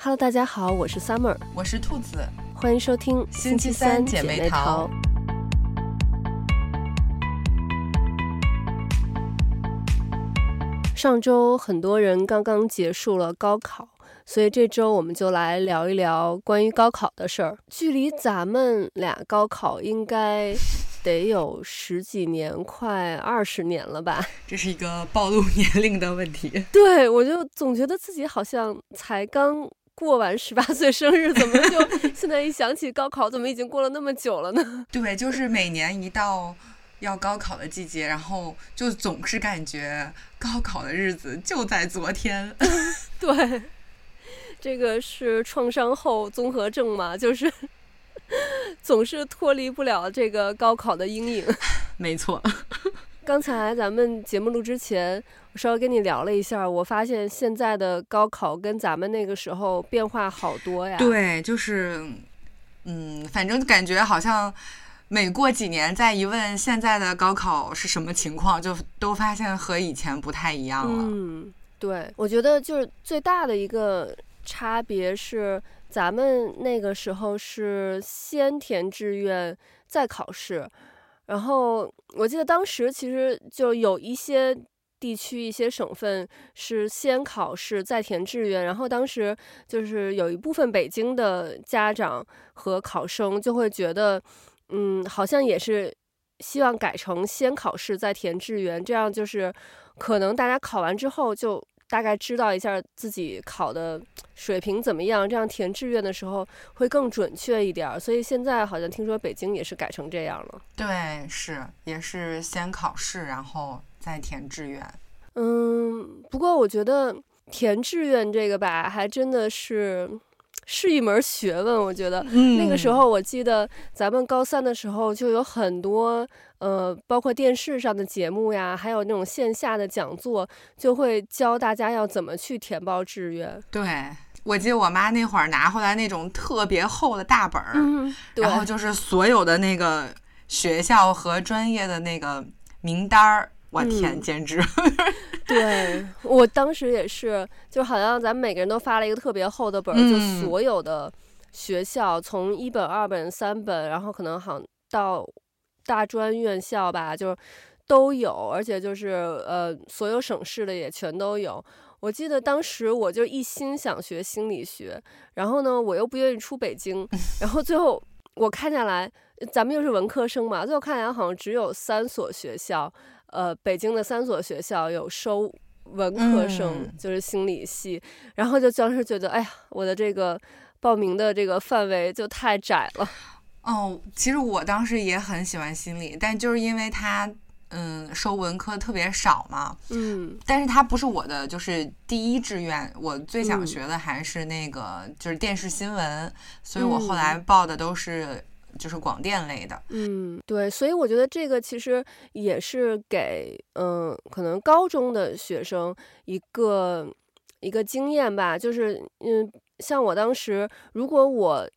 Hello，大家好，我是 Summer，我是兔子，欢迎收听星期三姐妹淘。上周很多人刚刚结束了高考，所以这周我们就来聊一聊关于高考的事儿。距离咱们俩高考应该得有十几年，快二十年了吧？这是一个暴露年龄的问题。对，我就总觉得自己好像才刚。过完十八岁生日，怎么就现在一想起高考，怎么已经过了那么久了呢？对，就是每年一到要高考的季节，然后就总是感觉高考的日子就在昨天。对，这个是创伤后综合症嘛，就是 总是脱离不了这个高考的阴影。没错。刚才咱们节目录之前，我稍微跟你聊了一下，我发现现在的高考跟咱们那个时候变化好多呀。对，就是，嗯，反正感觉好像每过几年再一问现在的高考是什么情况，就都发现和以前不太一样了。嗯，对，我觉得就是最大的一个差别是，咱们那个时候是先填志愿再考试。然后我记得当时其实就有一些地区、一些省份是先考试再填志愿，然后当时就是有一部分北京的家长和考生就会觉得，嗯，好像也是希望改成先考试再填志愿，这样就是可能大家考完之后就。大概知道一下自己考的水平怎么样，这样填志愿的时候会更准确一点。所以现在好像听说北京也是改成这样了。对，是也是先考试，然后再填志愿。嗯，不过我觉得填志愿这个吧，还真的是。是一门学问，我觉得、嗯、那个时候，我记得咱们高三的时候就有很多，呃，包括电视上的节目呀，还有那种线下的讲座，就会教大家要怎么去填报志愿。对，我记得我妈那会儿拿回来那种特别厚的大本儿，嗯、然后就是所有的那个学校和专业的那个名单儿。我天，嗯、简直！对，我当时也是，就好像咱们每个人都发了一个特别厚的本，嗯、就所有的学校，从一本、二本、三本，然后可能好到大专院校吧，就都有，而且就是呃，所有省市的也全都有。我记得当时我就一心想学心理学，然后呢，我又不愿意出北京，然后最后我看下来，咱们又是文科生嘛，最后看下来好像只有三所学校。呃，北京的三所学校有收文科生，嗯、就是心理系，然后就当时觉得，哎呀，我的这个报名的这个范围就太窄了。哦，其实我当时也很喜欢心理，但就是因为他，嗯，收文科特别少嘛，嗯，但是他不是我的，就是第一志愿，我最想学的还是那个，嗯、就是电视新闻，所以我后来报的都是。就是广电类的，嗯，对，所以我觉得这个其实也是给嗯、呃，可能高中的学生一个一个经验吧，就是嗯，像我当时，如果我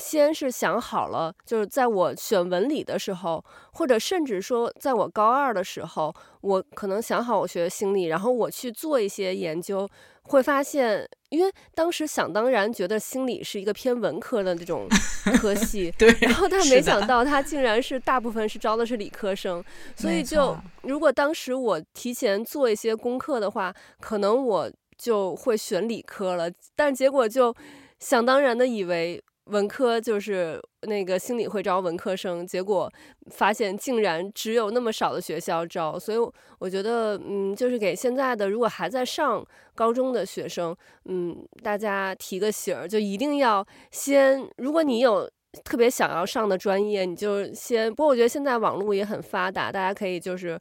先是想好了，就是在我选文理的时候，或者甚至说在我高二的时候，我可能想好我学心理，然后我去做一些研究。会发现，因为当时想当然觉得心理是一个偏文科的这种 科系，对，然后但没想到他竟然是大部分是招的是理科生，所以就如果当时我提前做一些功课的话，可能我就会选理科了，但结果就想当然的以为。文科就是那个心理会招文科生，结果发现竟然只有那么少的学校招，所以我觉得，嗯，就是给现在的如果还在上高中的学生，嗯，大家提个醒儿，就一定要先，如果你有特别想要上的专业，你就先。不过我觉得现在网络也很发达，大家可以就是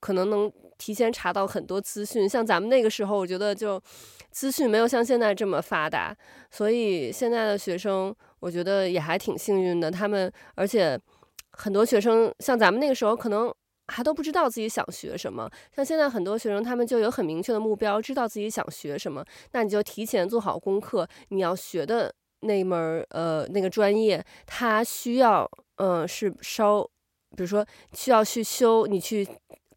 可能能提前查到很多资讯，像咱们那个时候，我觉得就。资讯没有像现在这么发达，所以现在的学生我觉得也还挺幸运的。他们而且很多学生像咱们那个时候，可能还都不知道自己想学什么。像现在很多学生，他们就有很明确的目标，知道自己想学什么。那你就提前做好功课，你要学的那门呃那个专业，它需要嗯、呃、是稍，比如说需要去修，你去。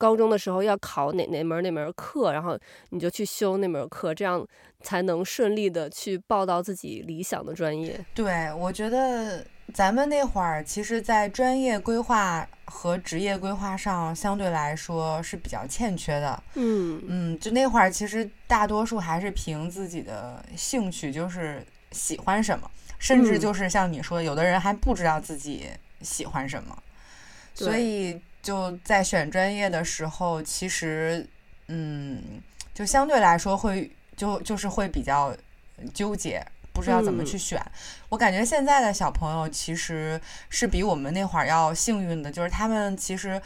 高中的时候要考哪哪门哪门课，然后你就去修那门课，这样才能顺利的去报到自己理想的专业。对，我觉得咱们那会儿，其实，在专业规划和职业规划上，相对来说是比较欠缺的。嗯嗯，就那会儿，其实大多数还是凭自己的兴趣，就是喜欢什么，甚至就是像你说的，有的人还不知道自己喜欢什么，所以。就在选专业的时候，其实，嗯，就相对来说会就就是会比较纠结，不知道怎么去选。嗯。我感觉现在的小朋友其实是比我们那会儿要幸运的，就是他们其实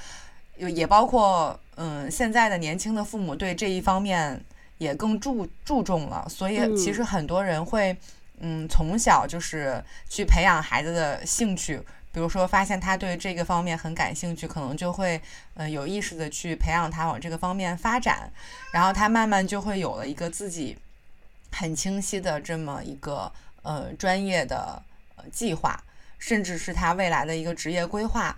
也包括嗯现在的年轻的父母对这一方面也更注注重了，所以其实很多人会嗯从小就是去培养孩子的兴趣。比如说，发现他对这个方面很感兴趣，可能就会，呃，有意识的去培养他往这个方面发展，然后他慢慢就会有了一个自己很清晰的这么一个呃专业的呃计划。甚至是他未来的一个职业规划，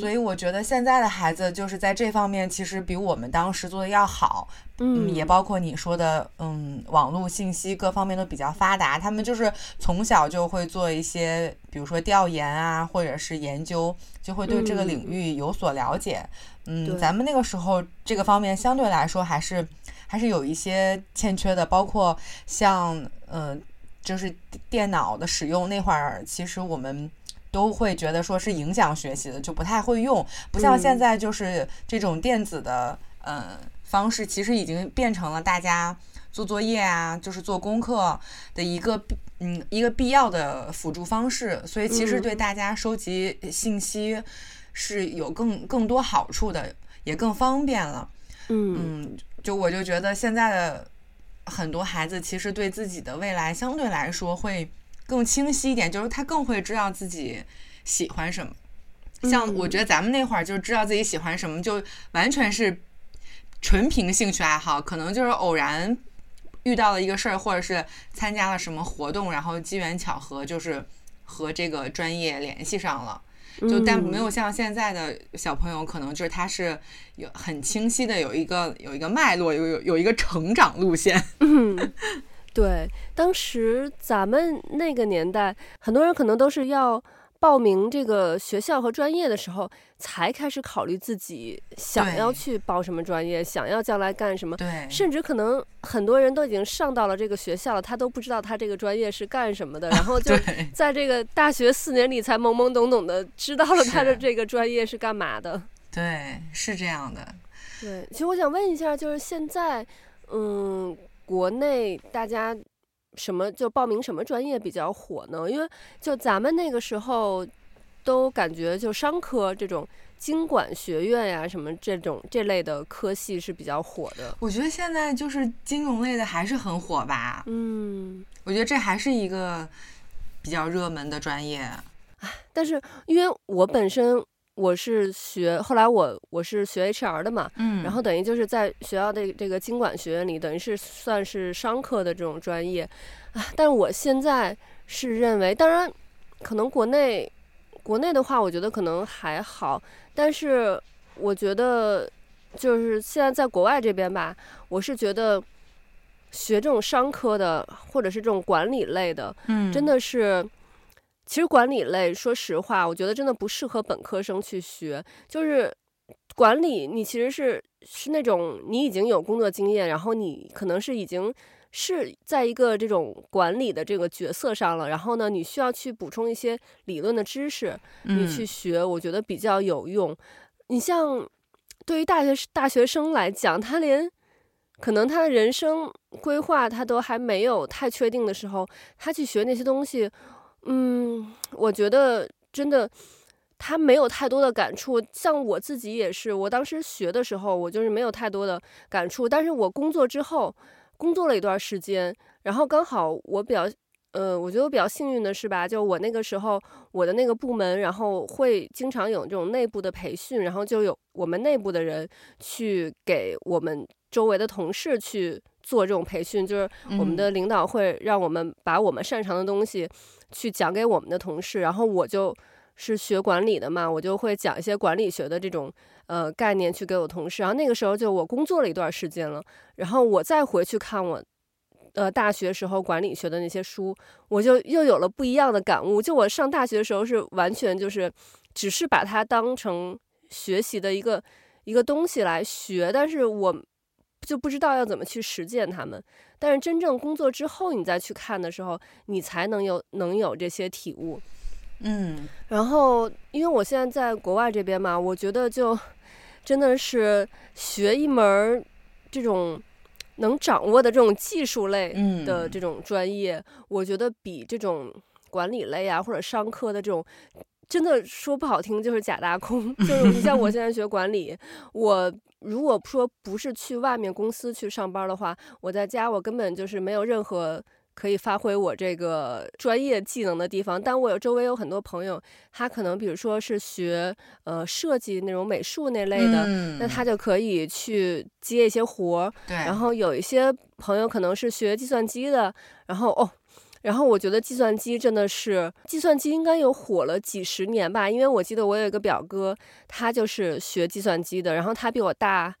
所以我觉得现在的孩子就是在这方面其实比我们当时做的要好，嗯，也包括你说的，嗯，网络信息各方面都比较发达，他们就是从小就会做一些，比如说调研啊，或者是研究，就会对这个领域有所了解，嗯，咱们那个时候这个方面相对来说还是还是有一些欠缺的，包括像，嗯。就是电脑的使用那会儿，其实我们都会觉得说是影响学习的，就不太会用。不像现在，就是这种电子的呃方式，其实已经变成了大家做作业啊，就是做功课的一个嗯一个必要的辅助方式。所以其实对大家收集信息是有更更多好处的，也更方便了。嗯，就我就觉得现在的。很多孩子其实对自己的未来相对来说会更清晰一点，就是他更会知道自己喜欢什么。像我觉得咱们那会儿就知道自己喜欢什么，就完全是纯凭兴趣爱好，可能就是偶然遇到了一个事儿，或者是参加了什么活动，然后机缘巧合就是和这个专业联系上了。就但没有像现在的小朋友，可能就是他是有很清晰的有一个有一个脉络，有有有一个成长路线。嗯，对，当时咱们那个年代，很多人可能都是要。报名这个学校和专业的时候，才开始考虑自己想要去报什么专业，想要将来干什么。对，甚至可能很多人都已经上到了这个学校了，他都不知道他这个专业是干什么的，然后就 在这个大学四年里才懵懵懂懂的知道了他的这个专业是干嘛的。对，是这样的。对，其实我想问一下，就是现在，嗯，国内大家。什么就报名什么专业比较火呢？因为就咱们那个时候，都感觉就商科这种经管学院呀，什么这种这类的科系是比较火的。我觉得现在就是金融类的还是很火吧。嗯，我觉得这还是一个比较热门的专业。但是因为我本身。我是学，后来我我是学 HR 的嘛，嗯，然后等于就是在学校的这个经管学院里，等于是算是商科的这种专业，啊，但我现在是认为，当然，可能国内国内的话，我觉得可能还好，但是我觉得就是现在在国外这边吧，我是觉得学这种商科的或者是这种管理类的，嗯，真的是。其实管理类，说实话，我觉得真的不适合本科生去学。就是管理，你其实是是那种你已经有工作经验，然后你可能是已经是在一个这种管理的这个角色上了。然后呢，你需要去补充一些理论的知识，你去学，我觉得比较有用。嗯、你像对于大学大学生来讲，他连可能他的人生规划他都还没有太确定的时候，他去学那些东西。嗯，我觉得真的，他没有太多的感触。像我自己也是，我当时学的时候，我就是没有太多的感触。但是我工作之后，工作了一段时间，然后刚好我比较，呃，我觉得我比较幸运的是吧，就我那个时候我的那个部门，然后会经常有这种内部的培训，然后就有我们内部的人去给我们周围的同事去做这种培训，就是我们的领导会让我们把我们擅长的东西。去讲给我们的同事，然后我就是学管理的嘛，我就会讲一些管理学的这种呃概念去给我同事。然后那个时候就我工作了一段时间了，然后我再回去看我呃大学时候管理学的那些书，我就又有了不一样的感悟。就我上大学的时候是完全就是只是把它当成学习的一个一个东西来学，但是我就不知道要怎么去实践它们。但是真正工作之后，你再去看的时候，你才能有能有这些体悟。嗯，然后因为我现在在国外这边嘛，我觉得就真的是学一门这种能掌握的这种技术类的这种专业，嗯、我觉得比这种管理类啊或者商科的这种，真的说不好听就是假大空。就是你像我现在学管理，我如果说不是去外面公司去上班的话，我在家我根本就是没有任何。可以发挥我这个专业技能的地方，但我有周围有很多朋友，他可能比如说是学呃设计那种美术那类的，嗯、那他就可以去接一些活儿。对。然后有一些朋友可能是学计算机的，然后哦，然后我觉得计算机真的是，计算机应该有火了几十年吧，因为我记得我有一个表哥，他就是学计算机的，然后他比我大。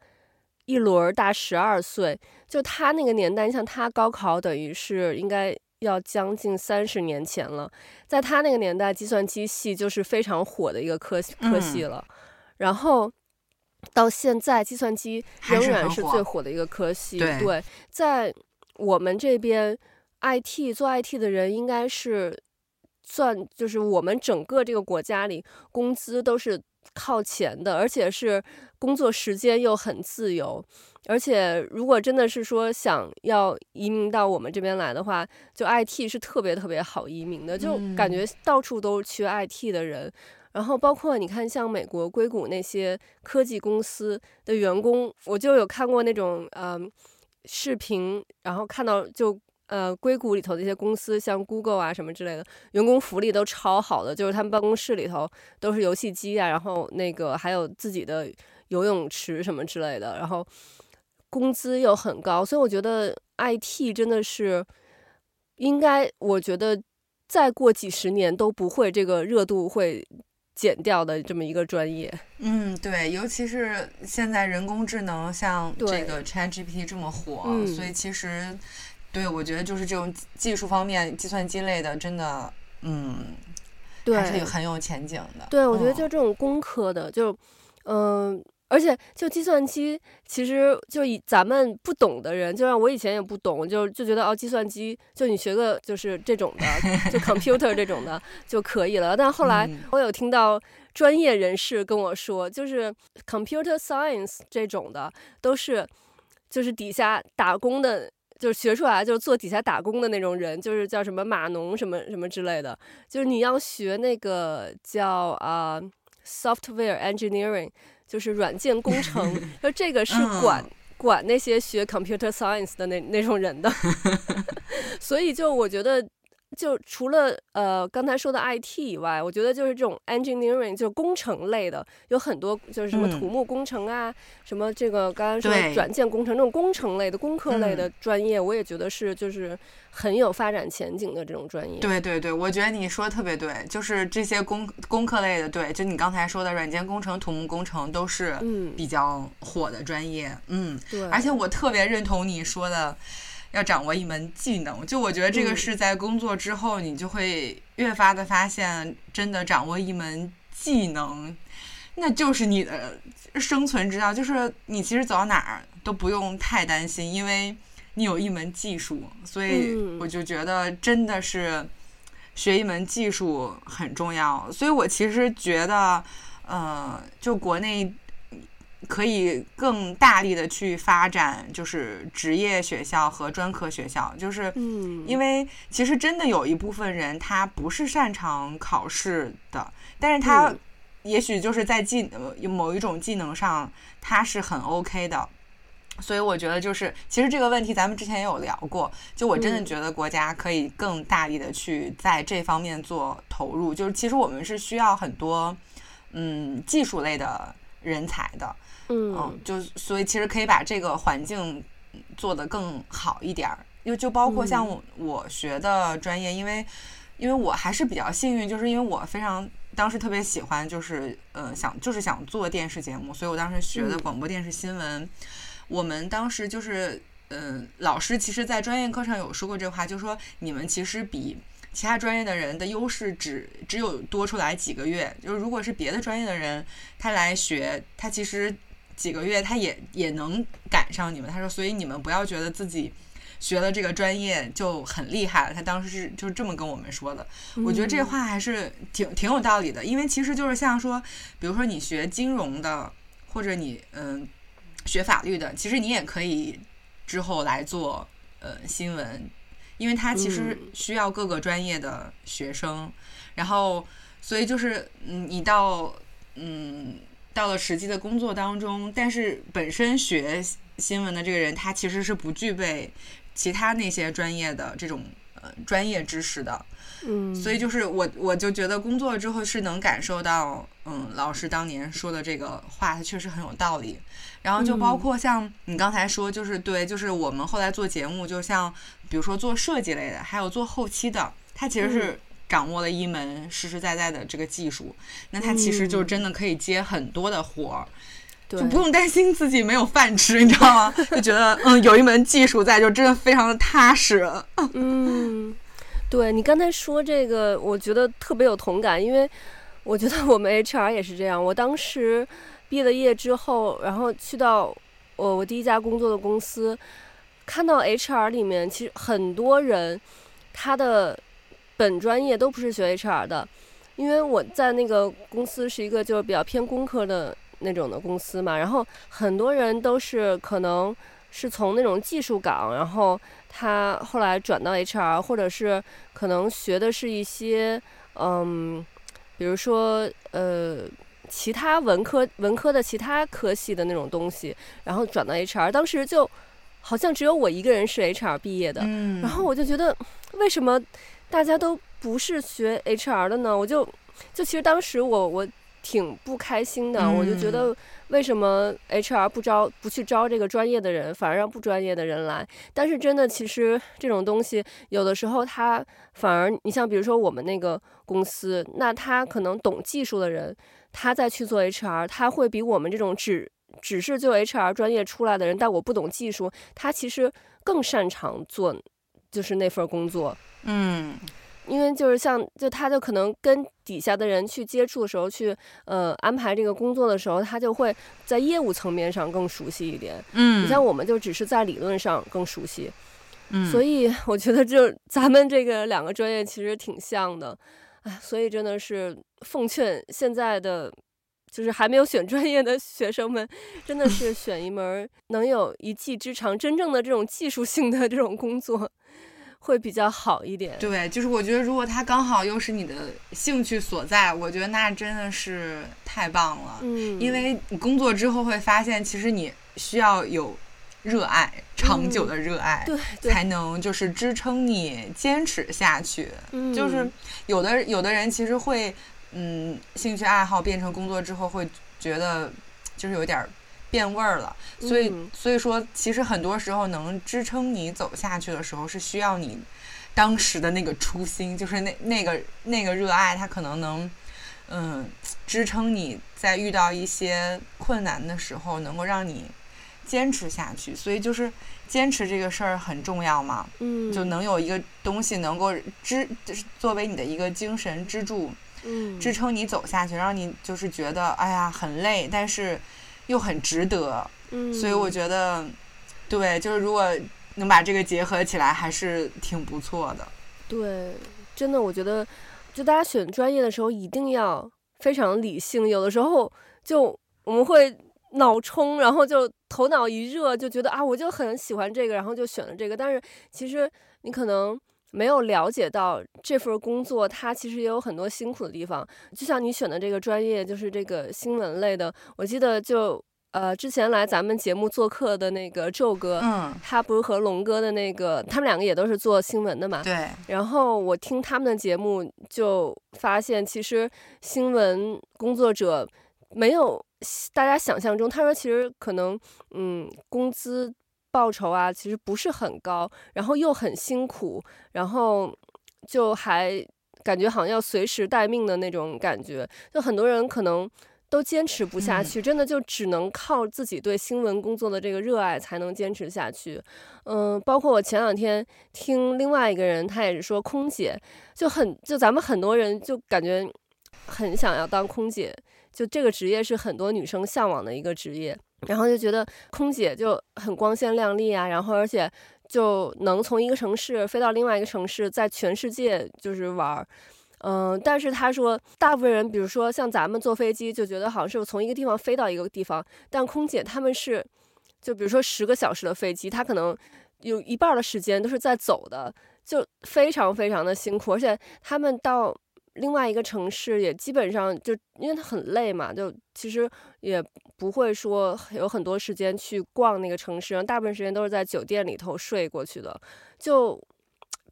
一轮大十二岁，就他那个年代，像他高考等于是应该要将近三十年前了。在他那个年代，计算机系就是非常火的一个科科系了。嗯、然后到现在，计算机仍然是最火的一个科系。对，对，在我们这边，IT 做 IT 的人应该是算就是我们整个这个国家里工资都是。靠前的，而且是工作时间又很自由，而且如果真的是说想要移民到我们这边来的话，就 IT 是特别特别好移民的，就感觉到处都是缺 IT 的人。嗯、然后包括你看，像美国硅谷那些科技公司的员工，我就有看过那种嗯、呃、视频，然后看到就。呃，硅谷里头的一些公司，像 Google 啊什么之类的，员工福利都超好的，就是他们办公室里头都是游戏机啊，然后那个还有自己的游泳池什么之类的，然后工资又很高，所以我觉得 IT 真的是应该，我觉得再过几十年都不会这个热度会减掉的这么一个专业。嗯，对，尤其是现在人工智能像这个 ChatGPT 这么火，嗯，所以其实。对，我觉得就是这种技术方面，计算机类的，真的，嗯，对，还是很有前景的。对，我觉得就这种工科的，就，嗯、呃，而且就计算机，其实就以咱们不懂的人，就像我以前也不懂，就就觉得哦，计算机就你学个就是这种的，就 computer 这种的就可以了。但后来我有听到专业人士跟我说，就是 computer science 这种的都是就是底下打工的。就是学出来就是做底下打工的那种人，就是叫什么码农什么什么之类的。就是你要学那个叫啊、uh, software engineering，就是软件工程，说这个是管管那些学 computer science 的那那种人的。所以就我觉得。就除了呃刚才说的 IT 以外，我觉得就是这种 engineering 就是工程类的，有很多就是什么土木工程啊，嗯、什么这个刚才说软件工程这种工程类的、工科类的专业，我也觉得是就是很有发展前景的这种专业。对对对，我觉得你说的特别对，就是这些工工科类的，对，就你刚才说的软件工程、土木工程都是比较火的专业。嗯，对，而且我特别认同你说的。要掌握一门技能，就我觉得这个是在工作之后，你就会越发的发现，真的掌握一门技能，那就是你的生存之道。就是你其实走到哪儿都不用太担心，因为你有一门技术。所以我就觉得真的是学一门技术很重要。所以我其实觉得，呃，就国内。可以更大力的去发展，就是职业学校和专科学校，就是，因为其实真的有一部分人他不是擅长考试的，但是他也许就是在技某一种技能上他是很 OK 的，所以我觉得就是其实这个问题咱们之前也有聊过，就我真的觉得国家可以更大力的去在这方面做投入，就是其实我们是需要很多嗯技术类的人才的。嗯，就所以其实可以把这个环境做得更好一点儿，因为就包括像我学的专业，因为因为我还是比较幸运，就是因为我非常当时特别喜欢，就是呃想就是想做电视节目，所以我当时学的广播电视新闻。嗯、我们当时就是嗯、呃，老师其实在专业课上有说过这话，就说你们其实比其他专业的人的优势只只有多出来几个月。就是如果是别的专业的人他来学，他其实几个月他也也能赶上你们。他说，所以你们不要觉得自己。学了这个专业就很厉害了，他当时是就是这么跟我们说的。我觉得这话还是挺挺有道理的，因为其实就是像说，比如说你学金融的，或者你嗯学法律的，其实你也可以之后来做呃新闻，因为他其实需要各个专业的学生，然后所以就是嗯你到嗯到了实际的工作当中，但是本身学新闻的这个人他其实是不具备。其他那些专业的这种呃专业知识的，嗯，所以就是我我就觉得工作之后是能感受到，嗯，老师当年说的这个话，他确实很有道理。然后就包括像你刚才说，就是对，就是我们后来做节目，就像比如说做设计类的，还有做后期的，他其实是掌握了一门实实在在的这个技术，那他其实就真的可以接很多的活儿。就不用担心自己没有饭吃，你知道吗？就觉得嗯，有一门技术在，就真的非常的踏实。嗯，对，你刚才说这个，我觉得特别有同感，因为我觉得我们 HR 也是这样。我当时毕了业之后，然后去到我我第一家工作的公司，看到 HR 里面其实很多人他的本专业都不是学 HR 的，因为我在那个公司是一个就是比较偏工科的。那种的公司嘛，然后很多人都是可能是从那种技术岗，然后他后来转到 HR，或者是可能学的是一些嗯，比如说呃其他文科文科的其他科系的那种东西，然后转到 HR。当时就好像只有我一个人是 HR 毕业的，嗯，然后我就觉得为什么大家都不是学 HR 的呢？我就就其实当时我我。挺不开心的，我就觉得为什么 HR 不招不去招这个专业的人，反而让不专业的人来？但是真的，其实这种东西有的时候他反而，你像比如说我们那个公司，那他可能懂技术的人，他再去做 HR，他会比我们这种只只是就 HR 专业出来的人，但我不懂技术，他其实更擅长做就是那份工作。嗯。因为就是像，就他就可能跟底下的人去接触的时候，去呃安排这个工作的时候，他就会在业务层面上更熟悉一点。嗯，你像我们就只是在理论上更熟悉。嗯，所以我觉得就咱们这个两个专业其实挺像的。哎，所以真的是奉劝现在的就是还没有选专业的学生们，真的 是选一门能有一技之长，真正的这种技术性的这种工作。会比较好一点。对，就是我觉得如果他刚好又是你的兴趣所在，我觉得那真的是太棒了。嗯，因为你工作之后会发现，其实你需要有热爱，长久的热爱，嗯、对，才能就是支撑你坚持下去。嗯，就是有的有的人其实会，嗯，兴趣爱好变成工作之后会觉得就是有点。变味儿了，所以所以说，其实很多时候能支撑你走下去的时候，是需要你当时的那个初心，就是那那个那个热爱，它可能能嗯支撑你在遇到一些困难的时候，能够让你坚持下去。所以就是坚持这个事儿很重要嘛，嗯，就能有一个东西能够支，就是作为你的一个精神支柱，嗯，支撑你走下去，让你就是觉得哎呀很累，但是。又很值得，嗯，所以我觉得，对，就是如果能把这个结合起来，还是挺不错的。对，真的，我觉得，就大家选专业的时候一定要非常理性。有的时候，就我们会脑冲，然后就头脑一热，就觉得啊，我就很喜欢这个，然后就选了这个。但是其实你可能没有了解到这份工作，它其实也有很多辛苦的地方。就像你选的这个专业，就是这个新闻类的，我记得就。呃，之前来咱们节目做客的那个宙哥，嗯，他不是和龙哥的那个，他们两个也都是做新闻的嘛。对。然后我听他们的节目，就发现其实新闻工作者没有大家想象中，他说其实可能，嗯，工资报酬啊，其实不是很高，然后又很辛苦，然后就还。感觉好像要随时待命的那种感觉，就很多人可能都坚持不下去，真的就只能靠自己对新闻工作的这个热爱才能坚持下去。嗯，包括我前两天听另外一个人，他也是说空姐就很就咱们很多人就感觉很想要当空姐，就这个职业是很多女生向往的一个职业，然后就觉得空姐就很光鲜亮丽啊，然后而且。就能从一个城市飞到另外一个城市，在全世界就是玩儿，嗯，但是他说，大部分人，比如说像咱们坐飞机，就觉得好像是从一个地方飞到一个地方，但空姐他们是，就比如说十个小时的飞机，他可能有一半的时间都是在走的，就非常非常的辛苦，而且他们到。另外一个城市也基本上就因为它很累嘛，就其实也不会说有很多时间去逛那个城市，大部分时间都是在酒店里头睡过去的，就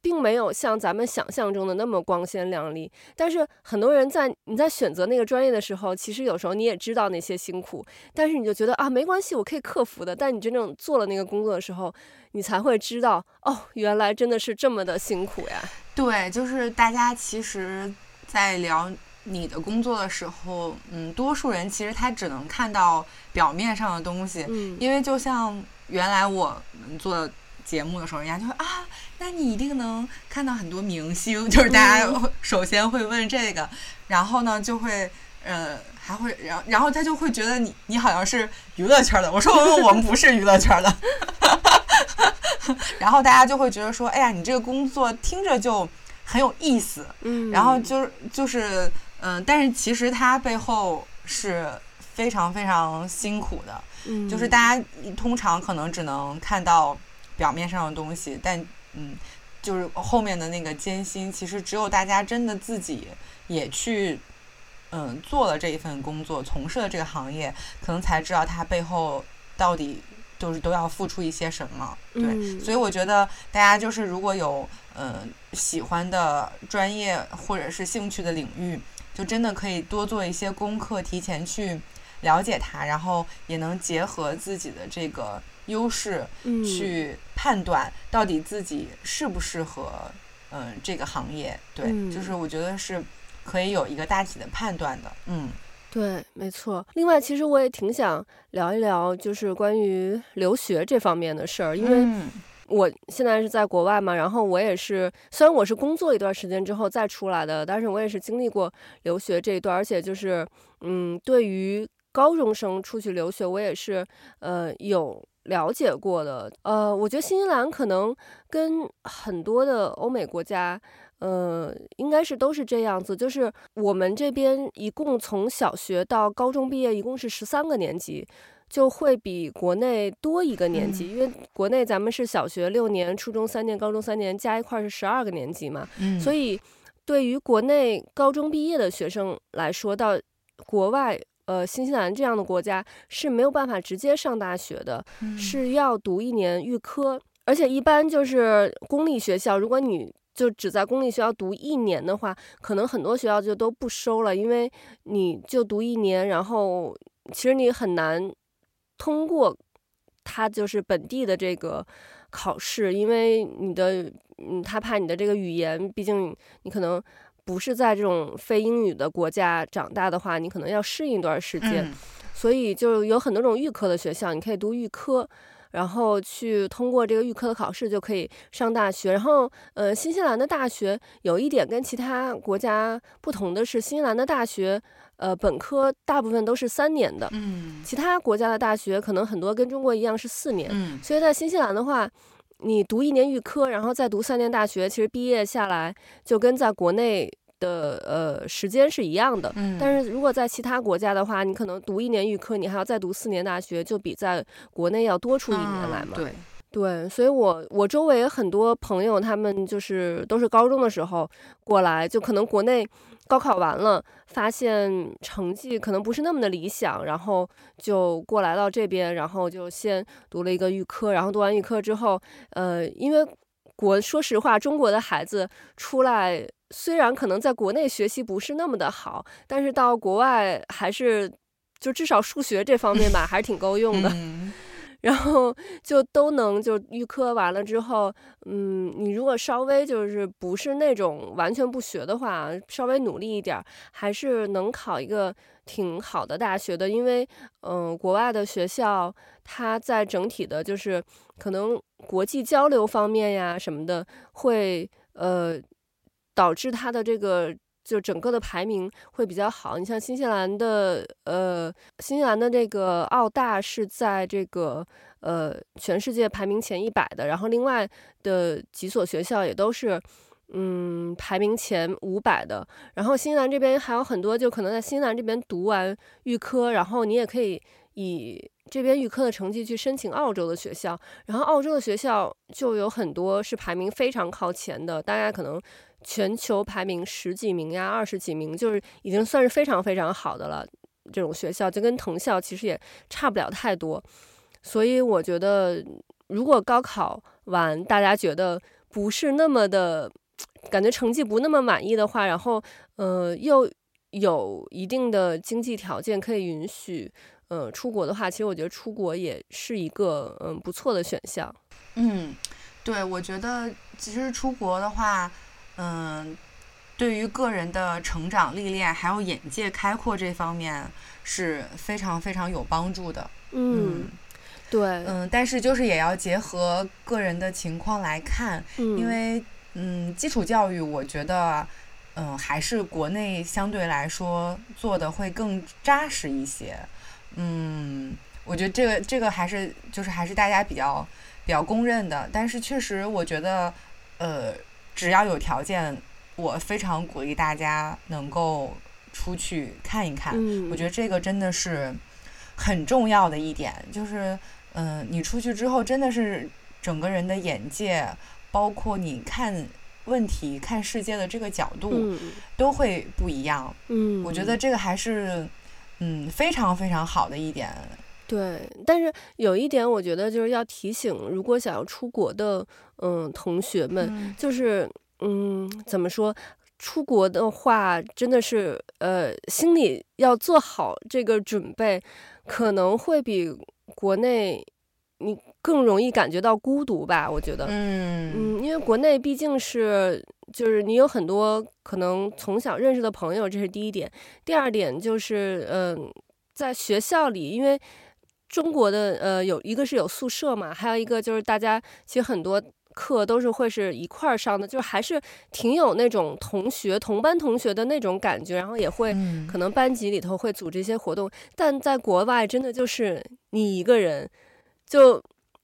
并没有像咱们想象中的那么光鲜亮丽。但是很多人在你在选择那个专业的时候，其实有时候你也知道那些辛苦，但是你就觉得啊没关系，我可以克服的。但你真正做了那个工作的时候，你才会知道哦，原来真的是这么的辛苦呀。对，就是大家其实。在聊你的工作的时候，嗯，多数人其实他只能看到表面上的东西，嗯，因为就像原来我们做节目的时候，人家就会啊，那你一定能看到很多明星，就是大家首先会问这个，嗯，然后呢就会呃还会，然后然后他就会觉得你你好像是娱乐圈的，我说我们不是娱乐圈的，然后大家就会觉得说，哎呀，你这个工作听着就。很有意思，嗯，然后就是就是，嗯、呃，但是其实它背后是非常非常辛苦的，嗯，就是大家通常可能只能看到表面上的东西，但嗯，就是后面的那个艰辛，其实只有大家真的自己也去，嗯、呃，做了这一份工作，从事了这个行业，可能才知道它背后到底就是都要付出一些什么，对，嗯、所以我觉得大家就是如果有。嗯，喜欢的专业或者是兴趣的领域，就真的可以多做一些功课，提前去了解它，然后也能结合自己的这个优势，去判断到底自己适不适合嗯这个行业。对，就是我觉得是可以有一个大体的判断的。嗯，对，没错。另外，其实我也挺想聊一聊，就是关于留学这方面的事儿，因为。我现在是在国外嘛，然后我也是，虽然我是工作一段时间之后再出来的，但是我也是经历过留学这一段，而且就是，嗯，对于高中生出去留学，我也是，呃，有了解过的。呃，我觉得新西兰可能跟很多的欧美国家，呃，应该是都是这样子，就是我们这边一共从小学到高中毕业，一共是十三个年级。就会比国内多一个年级，因为国内咱们是小学六年，初中三年，高中三年，加一块是十二个年级嘛。嗯，所以对于国内高中毕业的学生来说，到国外，呃，新西兰这样的国家是没有办法直接上大学的，是要读一年预科，而且一般就是公立学校，如果你就只在公立学校读一年的话，可能很多学校就都不收了，因为你就读一年，然后其实你很难。通过他就是本地的这个考试，因为你的嗯，他怕你的这个语言，毕竟你可能不是在这种非英语的国家长大的话，你可能要适应一段时间，嗯、所以就有很多种预科的学校，你可以读预科，然后去通过这个预科的考试就可以上大学。然后呃，新西兰的大学有一点跟其他国家不同的是，新西兰的大学。呃，本科大部分都是三年的，嗯，其他国家的大学可能很多跟中国一样是四年，嗯，所以在新西兰的话，你读一年预科，然后再读三年大学，其实毕业下来就跟在国内的呃时间是一样的，嗯，但是如果在其他国家的话，你可能读一年预科，你还要再读四年大学，就比在国内要多出一年来嘛，嗯、对对，所以我我周围很多朋友，他们就是都是高中的时候过来，就可能国内。高考完了，发现成绩可能不是那么的理想，然后就过来到这边，然后就先读了一个预科，然后读完预科之后，呃，因为国说实话，中国的孩子出来虽然可能在国内学习不是那么的好，但是到国外还是就至少数学这方面吧，还是挺够用的。然后就都能就预科完了之后，嗯，你如果稍微就是不是那种完全不学的话，稍微努力一点，还是能考一个挺好的大学的。因为，嗯、国外的学校它在整体的，就是可能国际交流方面呀什么的，会呃导致它的这个。就整个的排名会比较好，你像新西兰的，呃，新西兰的这个澳大是在这个呃全世界排名前一百的，然后另外的几所学校也都是嗯排名前五百的。然后新西兰这边还有很多，就可能在新西兰这边读完预科，然后你也可以以这边预科的成绩去申请澳洲的学校，然后澳洲的学校就有很多是排名非常靠前的，大家可能。全球排名十几名呀，二十几名，就是已经算是非常非常好的了。这种学校就跟藤校其实也差不了太多。所以我觉得，如果高考完大家觉得不是那么的，感觉成绩不那么满意的话，然后呃又有一定的经济条件可以允许呃出国的话，其实我觉得出国也是一个嗯不错的选项。嗯，对，我觉得其实出国的话。嗯，对于个人的成长历练还有眼界开阔这方面是非常非常有帮助的。嗯，嗯对，嗯，但是就是也要结合个人的情况来看，嗯、因为嗯，基础教育我觉得嗯还是国内相对来说做的会更扎实一些。嗯，我觉得这个这个还是就是还是大家比较比较公认的，但是确实我觉得呃。只要有条件，我非常鼓励大家能够出去看一看。嗯，我觉得这个真的是很重要的一点，就是，嗯、呃，你出去之后真的是整个人的眼界，包括你看问题、看世界的这个角度都会不一样。嗯，我觉得这个还是，嗯，非常非常好的一点。对，但是有一点，我觉得就是要提醒，如果想要出国的，嗯，同学们，嗯、就是，嗯，怎么说，出国的话，真的是，呃，心里要做好这个准备，可能会比国内你更容易感觉到孤独吧？我觉得，嗯嗯，因为国内毕竟是，就是你有很多可能从小认识的朋友，这是第一点。第二点就是，嗯，在学校里，因为中国的呃，有一个是有宿舍嘛，还有一个就是大家其实很多课都是会是一块儿上的，就是还是挺有那种同学同班同学的那种感觉，然后也会可能班级里头会组织一些活动，但在国外真的就是你一个人，就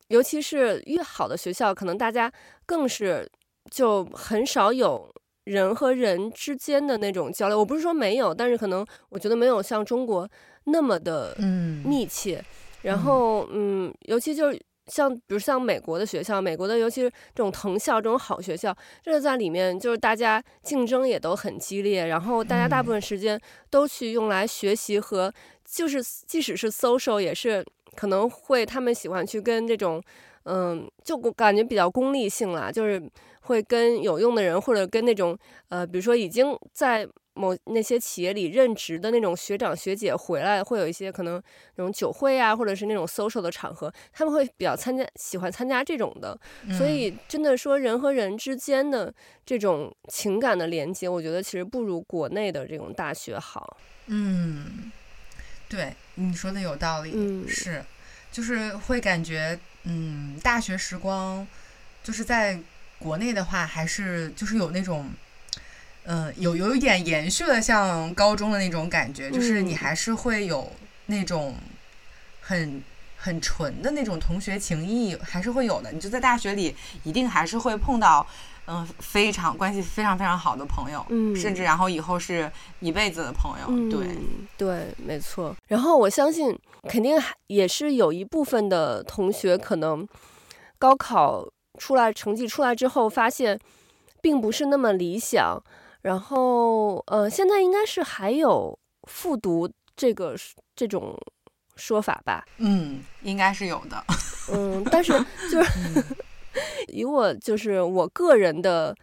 尤其是越好的学校，可能大家更是就很少有人和人之间的那种交流。我不是说没有，但是可能我觉得没有像中国那么的密切。然后，嗯，尤其就是像，比如像美国的学校，美国的尤其是这种藤校这种好学校，这个在里面就是大家竞争也都很激烈，然后大家大部分时间都去用来学习和，就是即使是 social 也是可能会他们喜欢去跟这种，嗯，就感觉比较功利性啦，就是会跟有用的人或者跟那种，呃，比如说已经在。某那些企业里任职的那种学长学姐回来，会有一些可能那种酒会啊，或者是那种 social 的场合，他们会比较参加，喜欢参加这种的。所以真的说，人和人之间的这种情感的连接，我觉得其实不如国内的这种大学好。嗯，对，你说的有道理。嗯，是，就是会感觉，嗯，大学时光就是在国内的话，还是就是有那种。嗯，有有一点延续了，像高中的那种感觉，就是你还是会有那种很很纯的那种同学情谊，还是会有的。你就在大学里，一定还是会碰到，嗯，非常关系非常非常好的朋友，嗯，甚至然后以后是一辈子的朋友，对，对，没错。然后我相信，肯定也是有一部分的同学，可能高考出来成绩出来之后，发现并不是那么理想。然后，呃，现在应该是还有复读这个这种说法吧？嗯，应该是有的。嗯，但是 就是 以我就是我个人的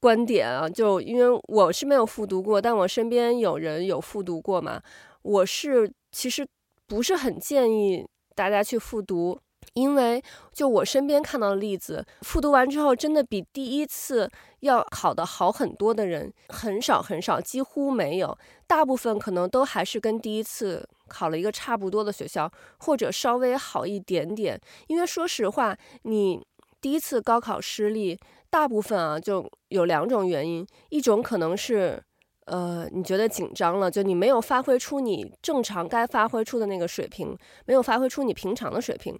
观点啊，就因为我是没有复读过，但我身边有人有复读过嘛，我是其实不是很建议大家去复读。因为就我身边看到的例子，复读完之后真的比第一次要考得好很多的人很少很少，几乎没有，大部分可能都还是跟第一次考了一个差不多的学校，或者稍微好一点点。因为说实话，你第一次高考失利，大部分啊就有两种原因，一种可能是。呃，你觉得紧张了，就你没有发挥出你正常该发挥出的那个水平，没有发挥出你平常的水平。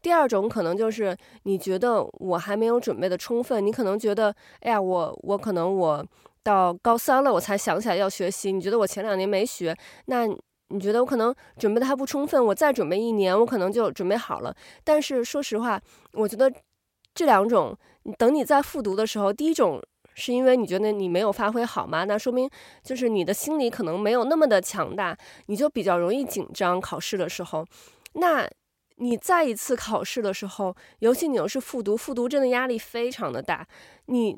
第二种可能就是你觉得我还没有准备的充分，你可能觉得，哎呀，我我可能我到高三了我才想起来要学习，你觉得我前两年没学，那你觉得我可能准备的还不充分，我再准备一年，我可能就准备好了。但是说实话，我觉得这两种，等你在复读的时候，第一种。是因为你觉得你没有发挥好吗？那说明就是你的心理可能没有那么的强大，你就比较容易紧张。考试的时候，那你再一次考试的时候，尤其你又是复读，复读真的压力非常的大。你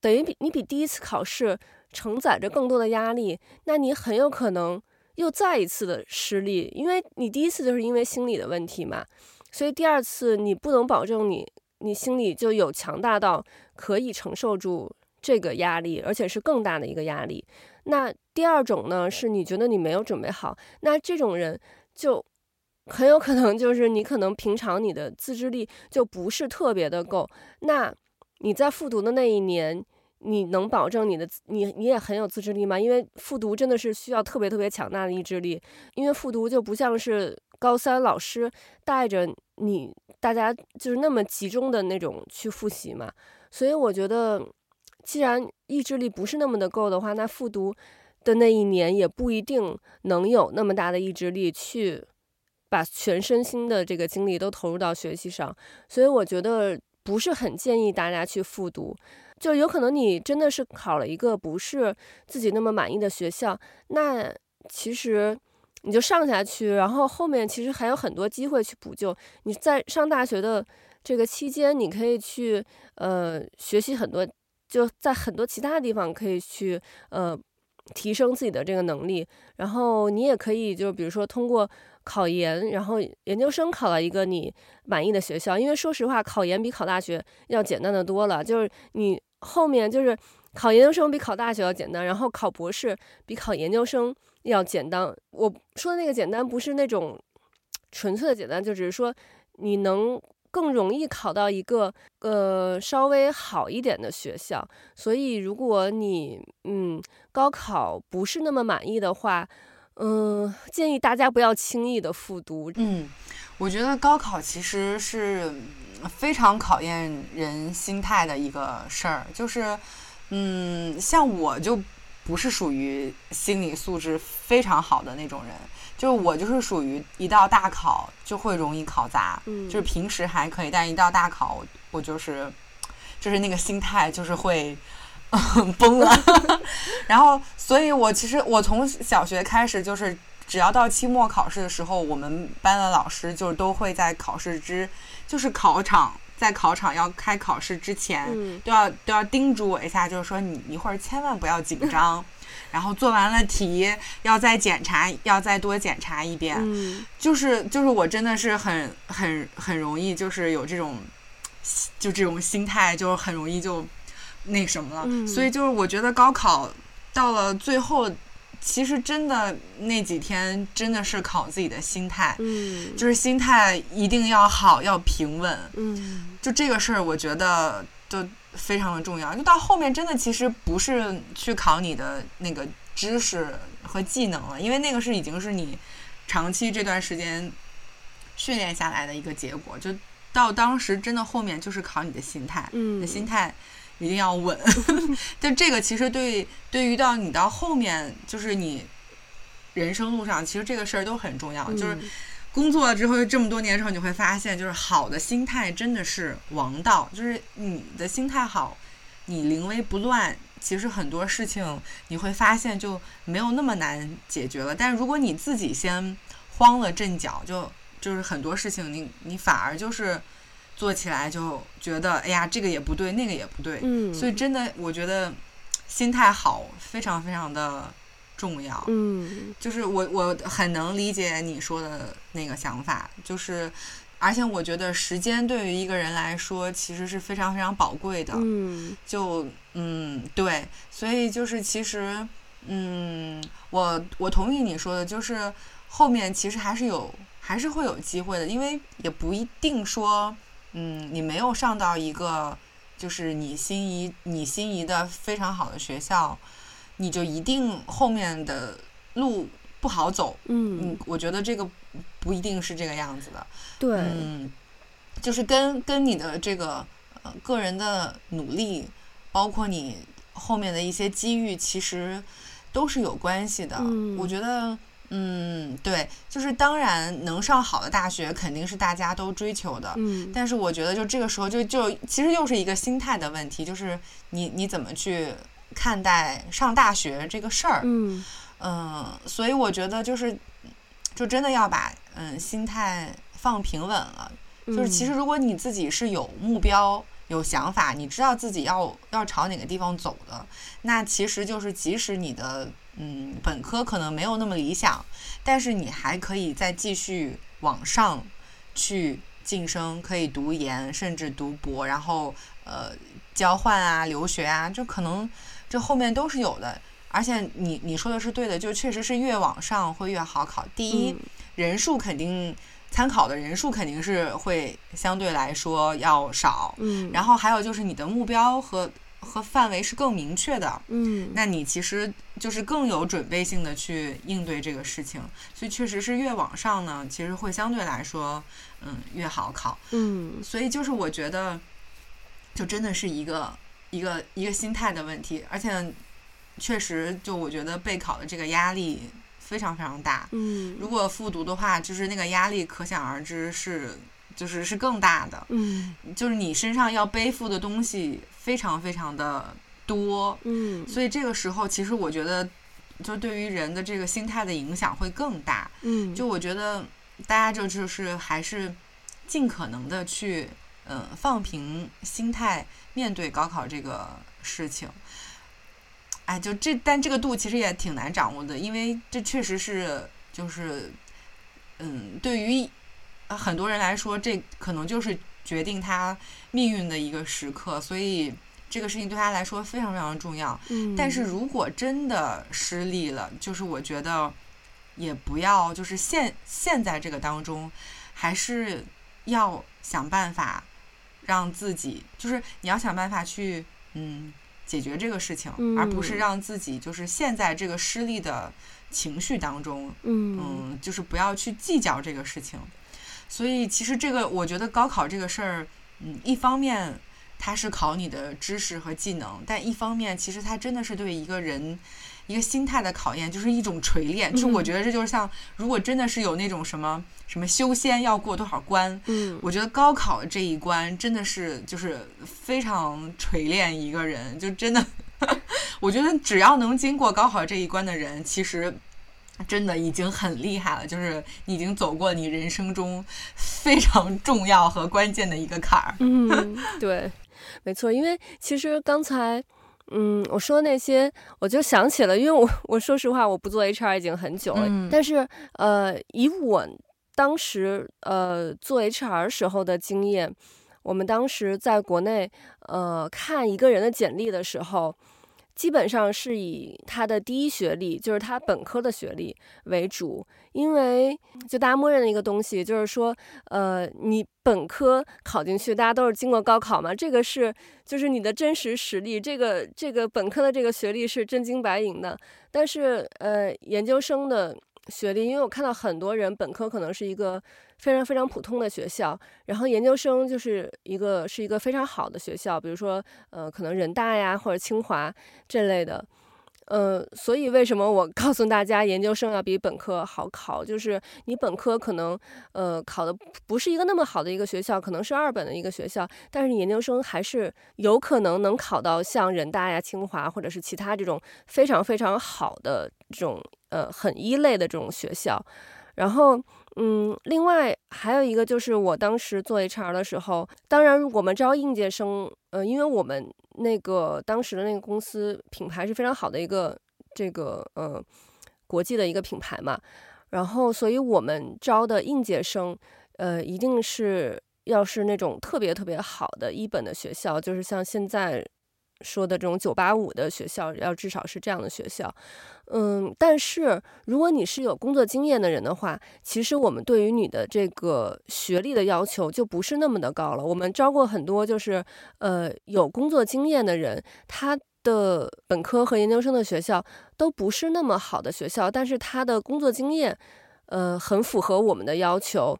等于比你比第一次考试承载着更多的压力，那你很有可能又再一次的失利，因为你第一次就是因为心理的问题嘛，所以第二次你不能保证你你心里就有强大到可以承受住。这个压力，而且是更大的一个压力。那第二种呢，是你觉得你没有准备好，那这种人就很有可能就是你可能平常你的自制力就不是特别的够。那你在复读的那一年，你能保证你的你你也很有自制力吗？因为复读真的是需要特别特别强大的意志力，因为复读就不像是高三老师带着你大家就是那么集中的那种去复习嘛，所以我觉得。既然意志力不是那么的够的话，那复读的那一年也不一定能有那么大的意志力去把全身心的这个精力都投入到学习上。所以我觉得不是很建议大家去复读，就有可能你真的是考了一个不是自己那么满意的学校，那其实你就上下去，然后后面其实还有很多机会去补救。你在上大学的这个期间，你可以去呃学习很多。就在很多其他地方可以去呃提升自己的这个能力，然后你也可以就是比如说通过考研，然后研究生考到一个你满意的学校，因为说实话，考研比考大学要简单的多了。就是你后面就是考研究生比考大学要简单，然后考博士比考研究生要简单。我说的那个简单不是那种纯粹的简单，就只是说你能。更容易考到一个呃稍微好一点的学校，所以如果你嗯高考不是那么满意的话，嗯、建议大家不要轻易的复读。嗯，我觉得高考其实是非常考验人心态的一个事儿，就是嗯，像我就不是属于心理素质非常好的那种人。就我就是属于一到大考就会容易考砸，嗯，就是平时还可以，但一到大考我就是，就是那个心态就是会 崩了。然后，所以我其实我从小学开始就是，只要到期末考试的时候，我们班的老师就都会在考试之，就是考场在考场要开考试之前，嗯，都要都要叮嘱我一下，就是说你一会儿千万不要紧张。然后做完了题，要再检查，要再多检查一遍。嗯，就是就是我真的是很很很容易，就是有这种，就这种心态，就很容易就那什么了。嗯，所以就是我觉得高考到了最后，其实真的那几天真的是考自己的心态。嗯，就是心态一定要好，要平稳。嗯，就这个事儿，我觉得就。非常的重要，就到后面真的其实不是去考你的那个知识和技能了，因为那个是已经是你长期这段时间训练下来的一个结果。就到当时真的后面就是考你的心态，嗯，你的心态一定要稳。就这个其实对对于到你到后面就是你人生路上，其实这个事儿都很重要，就是。工作了之后，这么多年之后，你会发现，就是好的心态真的是王道。就是你的心态好，你临危不乱，其实很多事情你会发现就没有那么难解决了。但是如果你自己先慌了阵脚，就就是很多事情你你反而就是做起来就觉得，哎呀，这个也不对，那个也不对。嗯。所以真的，我觉得心态好非常非常的。重要，嗯，就是我我很能理解你说的那个想法，就是而且我觉得时间对于一个人来说，其实是非常非常宝贵的。嗯，就嗯对，所以就是其实嗯，我我同意你说的，就是后面其实还是有还是会有机会的，因为也不一定说嗯，你没有上到一个就是你心仪你心仪的非常好的学校，你就一定后面的路不好走。嗯，嗯，我觉得这个。不一定是这个样子的，对，嗯，就是跟跟你的这个呃个人的努力，包括你后面的一些机遇，其实都是有关系的。嗯，我觉得，嗯，对，就是当然能上好的大学肯定是大家都追求的，嗯，但是我觉得就这个时候就就其实又是一个心态的问题，就是你你怎么去看待上大学这个事儿，嗯，嗯，所以我觉得就是。就真的要把嗯心态放平稳了，就是其实如果你自己是有目标、有想法，你知道自己要要朝哪个地方走的，那其实就是即使你的嗯本科可能没有那么理想，但是你还可以再继续往上去晋升，可以读研甚至读博，然后呃交换啊、留学啊，就可能这后面都是有的。而且你你说的是对的，就确实是越往上会越好考。第一，嗯、人数肯定参考的人数肯定是会相对来说要少。嗯。然后还有就是你的目标和和范围是更明确的。嗯。那你其实就是更有准备性的去应对这个事情。所以确实是越往上呢，其实会相对来说嗯越好考。嗯。所以就是我觉得，就真的是一个一个一个心态的问题，而且。确实，就我觉得备考的这个压力非常非常大。嗯，如果复读的话，就是那个压力可想而知是，就是是更大的。嗯，就是你身上要背负的东西非常非常的多。嗯，所以这个时候，其实我觉得，就对于人的这个心态的影响会更大。嗯，就我觉得大家就就是还是尽可能的去，嗯，放平心态面对高考这个事情。哎，就这，但这个度其实也挺难掌握的，因为这确实是，就是，嗯，对于很多人来说，这可能就是决定他命运的一个时刻，所以这个事情对他来说非常非常重要。嗯，但是如果真的失利了，就是我觉得也不要，就是现现在这个当中，还是要想办法让自己，就是你要想办法去，嗯。解决这个事情，而不是让自己就是陷在这个失利的情绪当中。嗯，嗯，就是不要去计较这个事情。所以，其实这个我觉得高考这个事儿，嗯，一方面它是考你的知识和技能，但一方面其实它真的是对一个人。一个心态的考验，就是一种锤炼。就我觉得这就是像，如果真的是有那种什么什么修仙要过多少关，嗯，我觉得高考这一关真的是就是非常锤炼一个人。就真的，我觉得只要能经过高考这一关的人，其实真的已经很厉害了。就是你已经走过你人生中非常重要和关键的一个坎儿。嗯，对，没错。因为其实刚才。嗯，我说那些，我就想起了，因为我我说实话，我不做 HR 已经很久了，嗯、但是呃，以我当时呃做 HR 时候的经验，我们当时在国内呃看一个人的简历的时候。基本上是以他的第一学历，就是他本科的学历为主，因为就大家默认的一个东西，就是说，呃，你本科考进去，大家都是经过高考嘛，这个是就是你的真实实力，这个这个本科的这个学历是真金白银的，但是呃，研究生的。学历，因为我看到很多人本科可能是一个非常非常普通的学校，然后研究生就是一个是一个非常好的学校，比如说呃可能人大呀或者清华这类的，呃，所以为什么我 告诉大家研究生要比本科好考，就是你本科可能呃考的不是一个那么好的一个学校，可能是二本的一个学校，但是你研究生还是有可能能考到像人大呀、清华或者是其他这种非常非常好的这种。呃，很一类的这种学校，然后，嗯，另外还有一个就是我当时做 HR 的时候，当然我们招应届生，呃，因为我们那个当时的那个公司品牌是非常好的一个这个呃国际的一个品牌嘛，然后，所以我们招的应届生呃，一定是要是那种特别特别好的一本的学校，就是像现在。说的这种九八五的学校，要至少是这样的学校，嗯，但是如果你是有工作经验的人的话，其实我们对于你的这个学历的要求就不是那么的高了。我们招过很多就是呃有工作经验的人，他的本科和研究生的学校都不是那么好的学校，但是他的工作经验呃很符合我们的要求，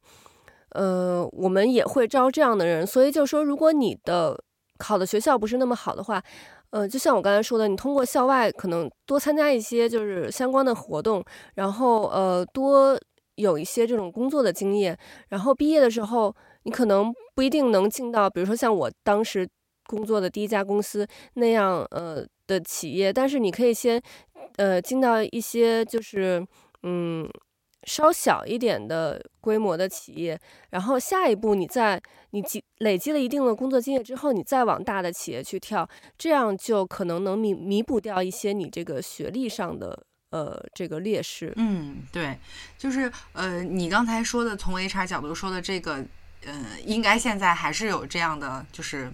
呃，我们也会招这样的人。所以就说，如果你的考的学校不是那么好的话，呃，就像我刚才说的，你通过校外可能多参加一些就是相关的活动，然后呃多有一些这种工作的经验，然后毕业的时候你可能不一定能进到，比如说像我当时工作的第一家公司那样呃的企业，但是你可以先呃进到一些就是嗯。稍小一点的规模的企业，然后下一步你在你积累积了一定的工作经验之后，你再往大的企业去跳，这样就可能能弥弥补掉一些你这个学历上的呃这个劣势。嗯，对，就是呃你刚才说的从 HR 角度说的这个，呃应该现在还是有这样的就是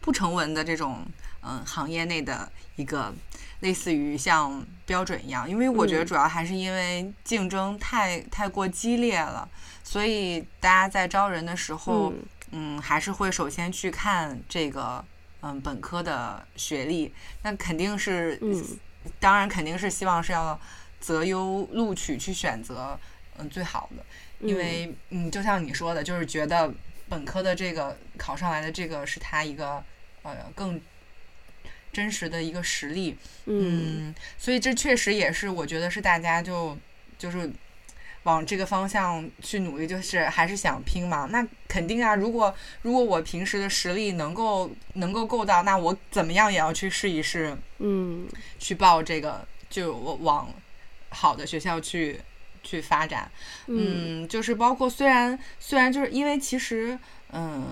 不成文的这种嗯、行业内的一个。类似于像标准一样，因为我觉得主要还是因为竞争太、嗯、太过激烈了，所以大家在招人的时候，嗯，嗯，还是会首先去看这个，嗯，本科的学历，那肯定是，嗯，当然肯定是希望是要择优录取去选择，嗯，最好的，因为，嗯，就像你说的，就是觉得本科的这个考上来的这个是他一个，呃，更。真实的一个实力，嗯，所以这确实也是我觉得是大家就就是往这个方向去努力，就是还是想拼嘛。那肯定啊，如果如果我平时的实力能够能够够到，那我怎么样也要去试一试，嗯，去报这个就往好的学校去去发展，嗯，就是包括虽然虽然就是因为其实嗯。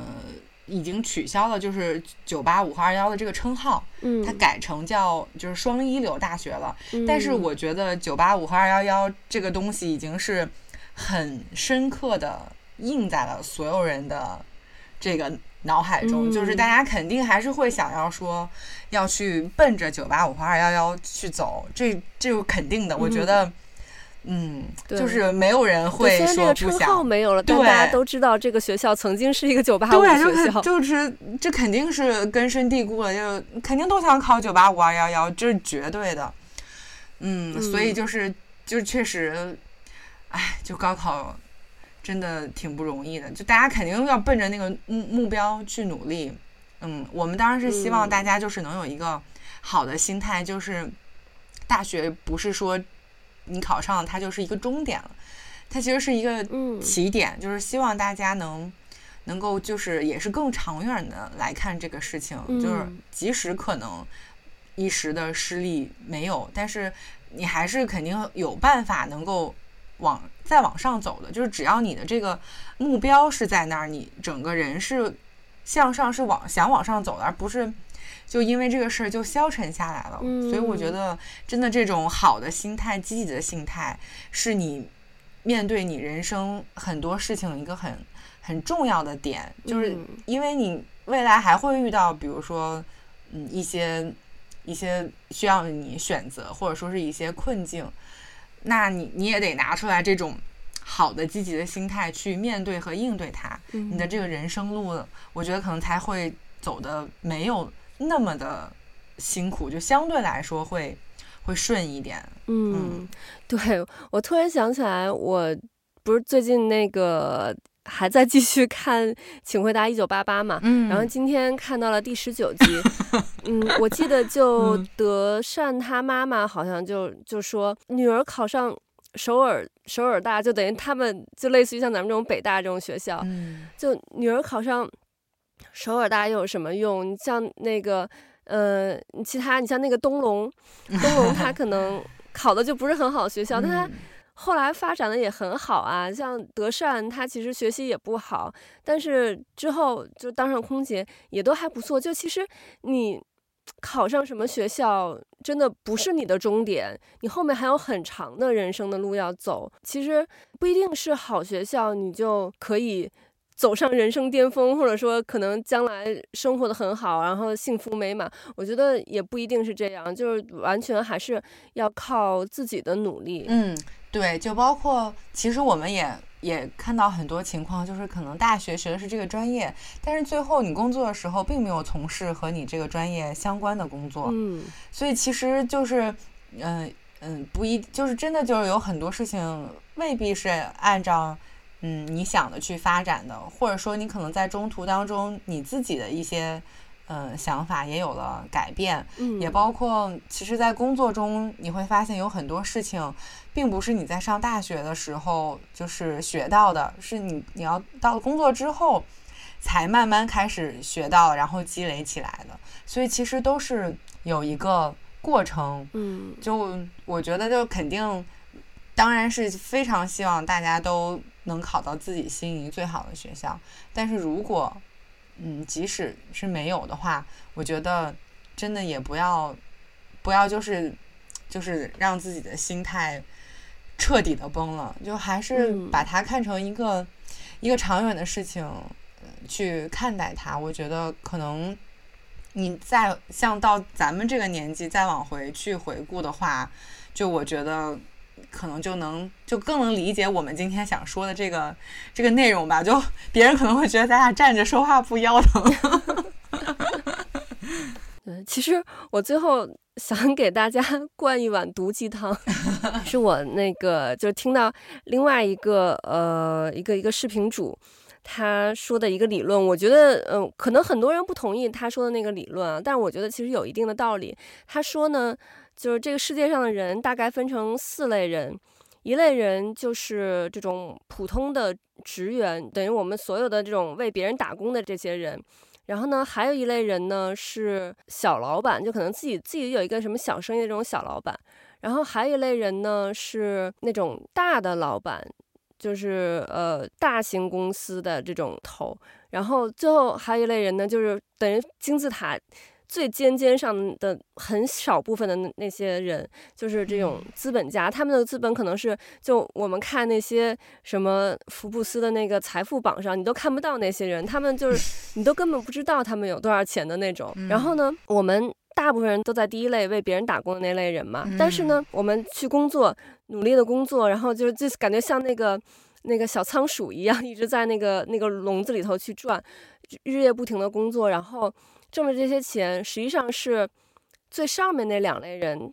已经取消了，就是九八五和二幺的这个称号，嗯，它改成叫就是双一流大学了。嗯，但是我觉得九八五和二幺幺这个东西已经是很深刻的印在了所有人的这个脑海中，嗯，就是大家肯定还是会想要说要去奔着九八五和二幺幺去走，这这是肯定的。我觉得。嗯嗯，就是没有人会说不想。虽然这个称号没有了，但大家都知道这个学校曾经是一个九八五学校。对，就是这肯定是根深蒂固了，就肯定都想考九八五二幺幺，这是绝对的。嗯，所以就是就确实，哎，就高考真的挺不容易的，就大家肯定要奔着那个目目标去努力。嗯，我们当然是希望大家就是能有一个好的心态，就是大学不是说。你考上了，它就是一个终点了，它其实是一个起点，嗯、就是希望大家能能够就是也是更长远的来看这个事情，嗯、就是即使可能一时的失利没有，但是你还是肯定有办法能够往再往上走的，就是只要你的这个目标是在那儿，你整个人是向上是往想往上走的，而不是。就因为这个事儿就消沉下来了，嗯，所以我觉得真的这种好的心态、积极的心态，是你面对你人生很多事情一个很很重要的点。就是因为你未来还会遇到，比如说，嗯，一些一些需要你选择，或者说是一些困境，那你你也得拿出来这种好的积极的心态去面对和应对它。你的这个人生路，我觉得可能才会走的没有。那么的辛苦，就相对来说会会顺一点。嗯，嗯，对，我突然想起来，我不是最近那个还在继续看《请回答一九八八》嘛，嗯，然后今天看到了第十九集。嗯，我记得就德善他妈妈好像就就说女儿考上首尔首尔大，就等于他们就类似于像咱们这种北大这种学校，嗯，就女儿考上。首尔大又有什么用？你像那个，呃，其他你像那个东龙，东龙他可能考的就不是很好学校，但他后来发展的也很好啊。像德善，他其实学习也不好，但是之后就当上空姐也都还不错。就其实你考上什么学校真的不是你的终点，你后面还有很长的人生的路要走。其实不一定是好学校，你就可以走上人生巅峰，或者说可能将来生活的很好，然后幸福美满。我觉得也不一定是这样，就是完全还是要靠自己的努力。嗯，对，就包括其实我们也。也看到很多情况，就是可能大学学的是这个专业，但是最后你工作的时候并没有从事和你这个专业相关的工作。嗯，所以其实就是，嗯、呃、嗯，不一，就是真的就是有很多事情未必是按照嗯你想的去发展的，或者说你可能在中途当中你自己的一些。嗯，想法也有了改变，嗯，也包括其实，在工作中你会发现有很多事情，并不是你在上大学的时候就是学到的，是你你要到了工作之后才慢慢开始学到，然后积累起来的。所以其实都是有一个过程，嗯，就我觉得就肯定，当然是非常希望大家都能考到自己心仪最好的学校，但是如果。嗯，即使是没有的话，我觉得真的也不要，不要就是就是让自己的心态彻底的崩了，就还是把它看成一个、嗯、一个长远的事情去看待它。我觉得可能你再像到咱们这个年纪再往回去回顾的话，就我觉得。可能就能就更能理解我们今天想说的这个 这个内容吧。就 别人可能会觉得咱俩站着说话不腰疼。对，其实我最后想给大家灌一碗毒鸡汤，是我那个就是听到另外一个呃一个一个视频主他说的一个理论，我觉得嗯、可能很多人不同意他说的那个理论啊，但我觉得其实有一定的道理。他说呢。就是这个世界上的人大概分成四类人，一类人就是这种普通的职员，等于我们所有的这种为别人打工的这些人。然后呢，还有一类人呢是小老板，就可能自己自己有一个什么小生意的这种小老板。然后还有一类人呢是那种大的老板，就是呃大型公司的这种头。然后最后还有一类人呢，就是等于金字塔。最尖尖上的很少部分的那那些人，就是这种资本家，他们的资本可能是就我们看那些什么福布斯的那个财富榜上，你都看不到那些人，他们就是 你都根本不知道他们有多少钱的那种。然后呢，我们大部分人都在第一类为别人打工的那类人嘛，但是呢，我们去工作，努力的工作，然后就是就感觉像那个那个小仓鼠一样，一直在那个那个笼子里头去转，日夜不停的工作，然后。挣的这些钱，实际上是最上面那两类人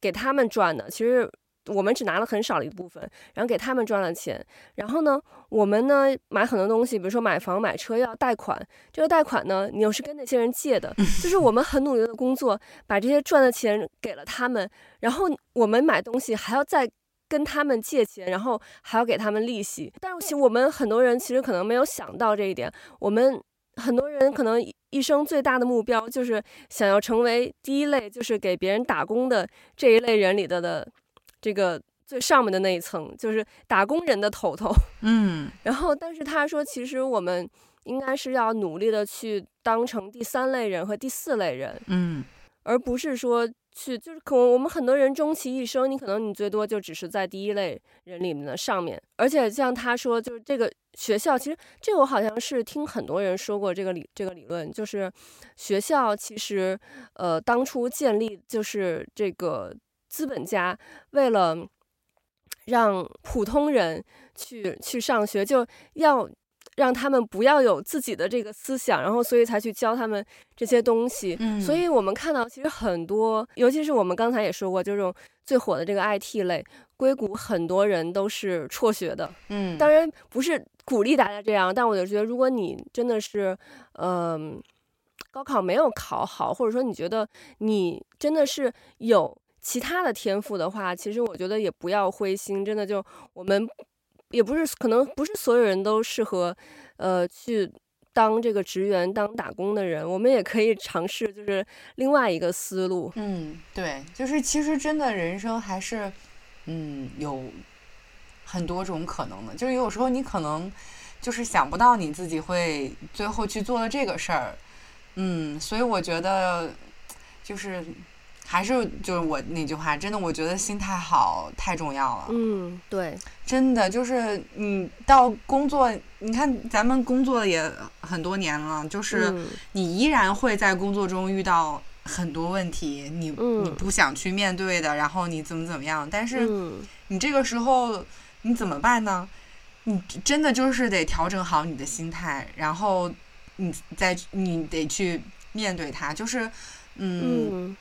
给他们赚的。其实我们只拿了很少的一部分，然后给他们赚了钱。然后呢，我们呢买很多东西，比如说买房买车要贷款，这个贷款呢，你又是跟那些人借的。就是我们很努力的工作，把这些赚的钱给了他们，然后我们买东西还要再跟他们借钱，然后还要给他们利息。但是其实我们很多人其实可能没有想到这一点，我们。很多人可能一生最大的目标就是想要成为第一类，就是给别人打工的这一类人里的的这个最上面的那一层，就是打工人的头头。嗯，然后，但是他说，其实我们应该是要努力的去当成第三类人和第四类人。嗯，而不是说。去就是可能我们很多人终其一生，你可能你最多就只是在第一类人里面的上面。而且像他说，就是这个学校，其实这我好像是听很多人说过这个理这个理论，就是学校其实呃当初建立就是这个资本家为了让普通人去去上学，就要。让他们不要有自己的这个思想，然后所以才去教他们这些东西。嗯，所以我们看到其实很多，尤其是我们刚才也说过，就这种最火的这个 IT 类，硅谷很多人都是辍学的。嗯，当然不是鼓励大家这样，但我就觉得，如果你真的是，嗯、呃，高考没有考好，或者说你觉得你真的是有其他的天赋的话，其实我觉得也不要灰心，真的就我们。也不是，可能不是所有人都适合，呃，去当这个职员、当打工的人。我们也可以尝试，就是另外一个思路。嗯，对，就是其实真的人生还是，嗯，有很多种可能的。就是有时候你可能就是想不到你自己会最后去做了这个事儿。嗯，所以我觉得就是。还是就是我那句话，真的，我觉得心态好太重要了。嗯，对，真的就是你到工作，你看咱们工作也很多年了，就是你依然会在工作中遇到很多问题，你你不想去面对的，然后你怎么怎么样，但是你这个时候你怎么办呢？你真的就是得调整好你的心态，然后你再你得去面对它，就是嗯。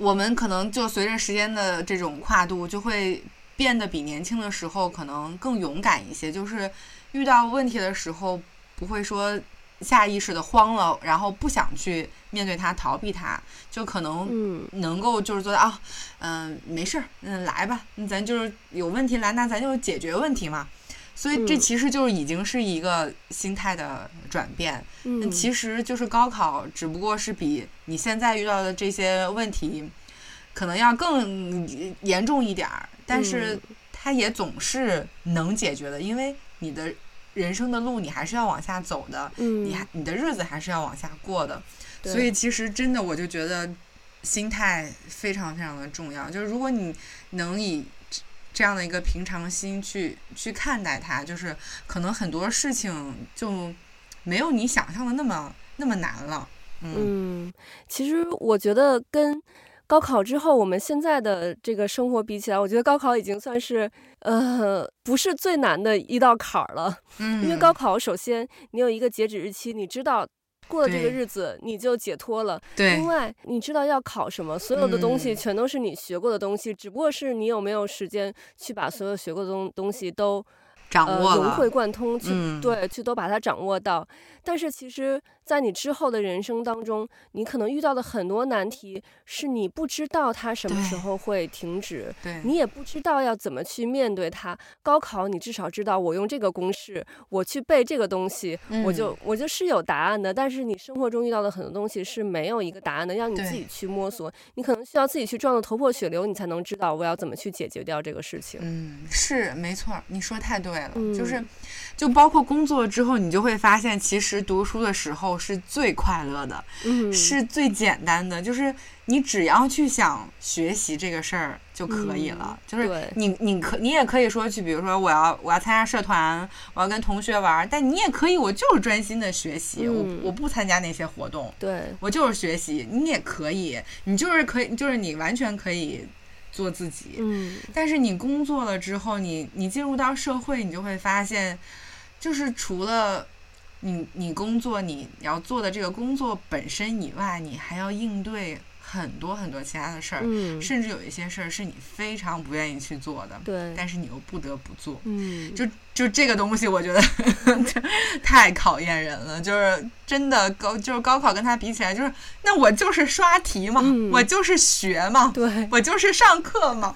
我们可能就随着时间的这种跨度，就会变得比年轻的时候可能更勇敢一些。就是遇到问题的时候，不会说下意识的慌了，然后不想去面对它，逃避它，就可能能够就是做到啊，嗯、没事儿，嗯，来吧，咱就是有问题来，那咱就解决问题嘛。所以这其实就是已经是一个心态的转变。嗯，其实就是高考，只不过是比你现在遇到的这些问题，可能要更严重一点儿，但是它也总是能解决的，因为你的人生的路你还是要往下走的，嗯，你还你的日子还是要往下过的。所以其实真的，我就觉得心态非常非常的重要。就是如果你能以这样的一个平常心去去看待它，就是可能很多事情就没有你想象的那么那么难了。嗯，嗯，其实我觉得跟高考之后我们现在的这个生活比起来，我觉得高考已经算是呃不是最难的一道坎儿了。嗯，因为高考首先你有一个截止日期，你知道。过了这个日子，你就解脱了。对，另外，你知道要考什么，所有的东西全都是你学过的东西，嗯、只不过是你有没有时间去把所有学过的东东西都掌握了，融会贯通去，嗯、对，去都把它掌握到。但是其实。在你之后的人生当中，你可能遇到的很多难题，是你不知道它什么时候会停止，对，你也不知道要怎么去面对它。高考，你至少知道我用这个公式，我去背这个东西，嗯、我就我就是有答案的。但是你生活中遇到的很多东西是没有一个答案的，让你自己去摸索。你可能需要自己去撞得头破血流，你才能知道我要怎么去解决掉这个事情。嗯，是没错，你说太对了，嗯、就是就包括工作之后，你就会发现，其实读书的时候。是最快乐的，嗯，是最简单的，就是你只要去想学习这个事儿就可以了。嗯、就是你，你可你也可以说去，比如说我要我要参加社团，我要跟同学玩，但你也可以，我就是专心的学习，嗯、我我不参加那些活动，对，我就是学习。你也可以，你就是可以，就是你完全可以做自己。嗯，但是你工作了之后，你你进入到社会，你就会发现，就是除了。你你工作你要做的这个工作本身以外，你还要应对很多很多其他的事儿，嗯，甚至有一些事儿是你非常不愿意去做的，对，但是你又不得不做，嗯，就就这个东西，我觉得 太考验人了，就是真的高，就是高考跟他比起来，就是那我就是刷题嘛，嗯，我就是学嘛，对，我就是上课嘛，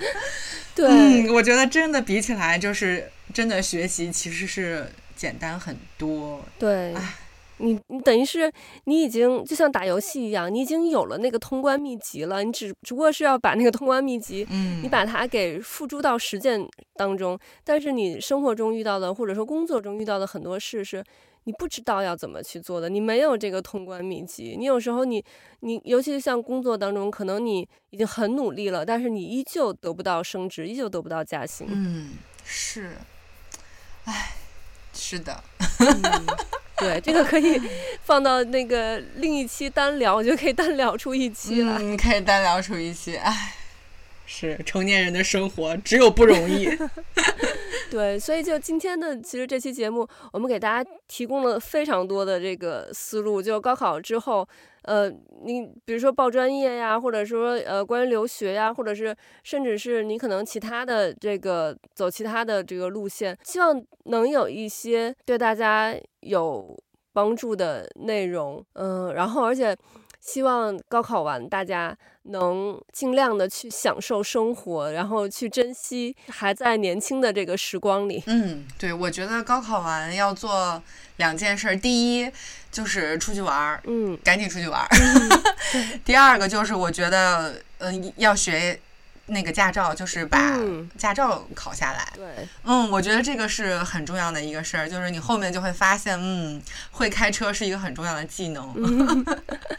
对，嗯，我觉得真的比起来，就是真的学习其实是。简单很多，对，唉你你等于是你已经就像打游戏一样，你已经有了那个通关秘籍了，你只只不过是要把那个通关秘籍，嗯，你把它给付诸到实践当中。但是你生活中遇到的，或者说工作中遇到的很多事，是你不知道要怎么去做的，你没有这个通关秘籍。你有时候你你，尤其是像工作当中，可能你已经很努力了，但是你依旧得不到升职，依旧得不到加薪。嗯，是，唉。是的，嗯，对，这个可以放到那个另一期单聊，我觉得可以单聊出一期了。嗯，可以单聊出一期，哎，是成年人的生活只有不容易。对，所以就今天的其实这期节目，我们给大家提供了非常多的这个思路，就高考之后。呃，你比如说报专业呀，或者说呃关于留学呀，或者是甚至是你可能其他的这个走其他的这个路线，希望能有一些对大家有帮助的内容，嗯、然后而且希望高考完大家能尽量的去享受生活，然后去珍惜还在年轻的这个时光里。嗯，对，我觉得高考完要做两件事，第一。就是出去玩儿，嗯，赶紧出去玩儿。嗯、第二个就是我觉得，嗯、呃，要学那个驾照，就是把驾照考下来。对，嗯，我觉得这个是很重要的一个事儿，就是你后面就会发现，嗯，会开车是一个很重要的技能。嗯、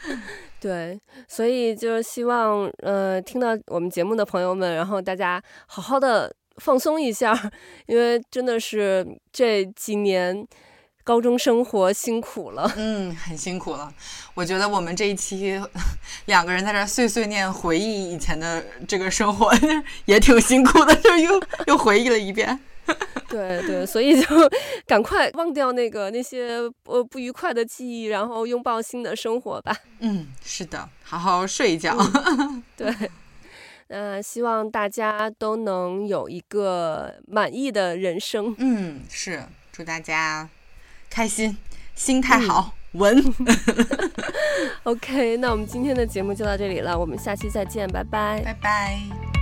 对，所以就是希望，呃，听到我们节目的朋友们，然后大家好好的放松一下，因为真的是这几年。高中生活辛苦了，嗯，很辛苦了。我觉得我们这一期 两个人在这碎碎念回忆以前的这个生活，也挺辛苦的，就又 又回忆了一遍。对对，所以就赶快忘掉那个那些呃不愉快的记忆，然后拥抱新的生活吧。嗯，是的，好好睡一觉。嗯、对，那希望大家都能有一个满意的人生。嗯，是，祝大家。开心，心态好，稳、嗯。OK，那我们今天的节目就到这里了，我们下期再见，拜拜，拜拜。